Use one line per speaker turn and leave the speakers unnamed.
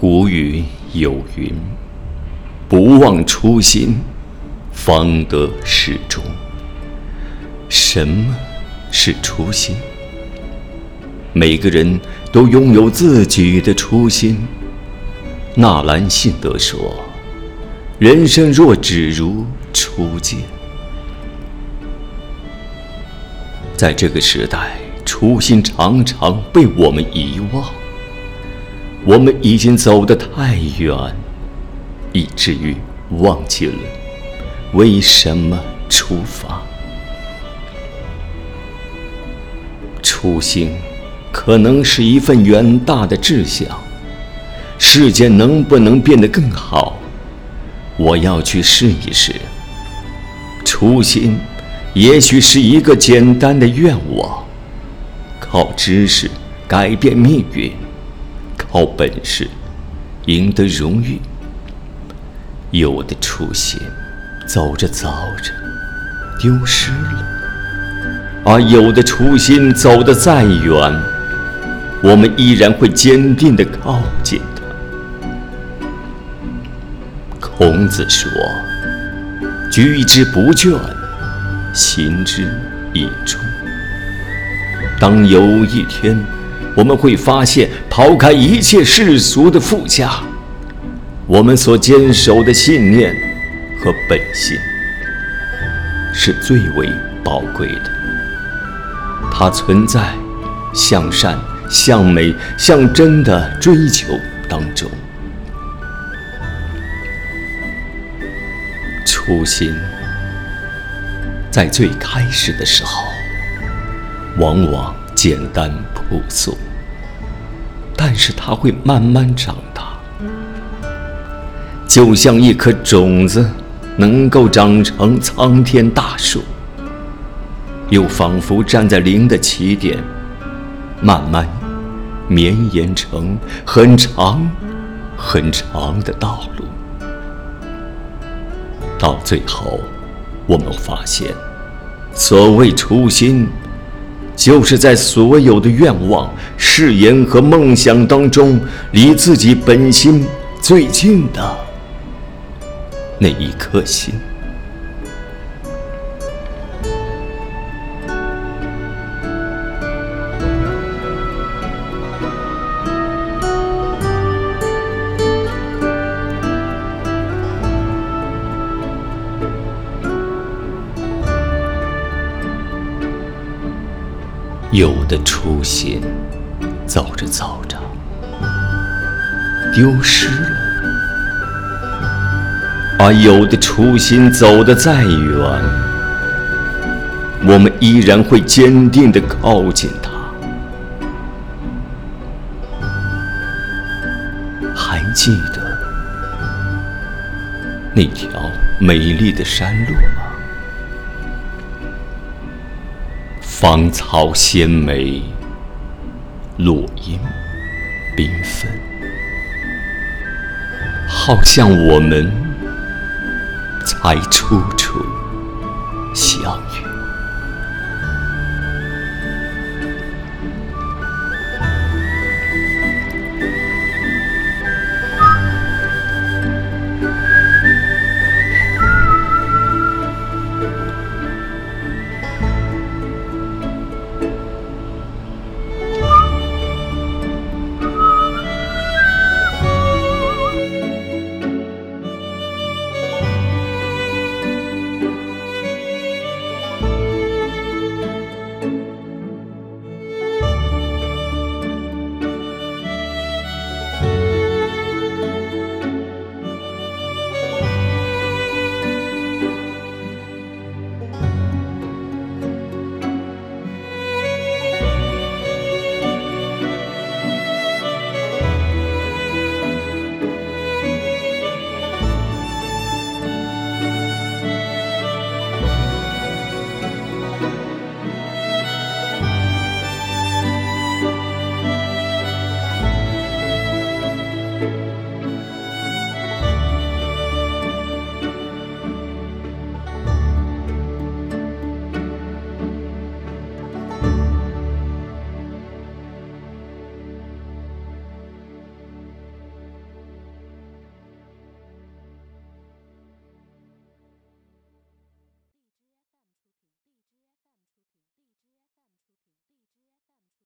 古语有云：“不忘初心，方得始终。”什么是初心？每个人都拥有自己的初心。纳兰性德说：“人生若只如初见。”在这个时代，初心常常被我们遗忘。我们已经走得太远，以至于忘记了为什么出发。初心可能是一份远大的志向，世界能不能变得更好，我要去试一试。初心也许是一个简单的愿望，靠知识改变命运。靠本事赢得荣誉，有的初心走着走着丢失了，而有的初心走得再远，我们依然会坚定地靠近它。孔子说：“居之不倦，行之以忠。”当有一天。我们会发现，抛开一切世俗的附加，我们所坚守的信念和本心是最为宝贵的。它存在向善、向美、向真的追求当中。初心在最开始的时候，往往。简单朴素，但是它会慢慢长大，就像一颗种子能够长成苍天大树，又仿佛站在零的起点，慢慢绵延成很长很长的道路。到最后，我们发现，所谓初心。就是在所有的愿望、誓言和梦想当中，离自己本心最近的那一颗心。有的初心，走着走着丢失了；而有的初心走得再远，我们依然会坚定地靠近它。还记得那条美丽的山路吗？芳草鲜美，落英缤纷，好像我们才初初相遇。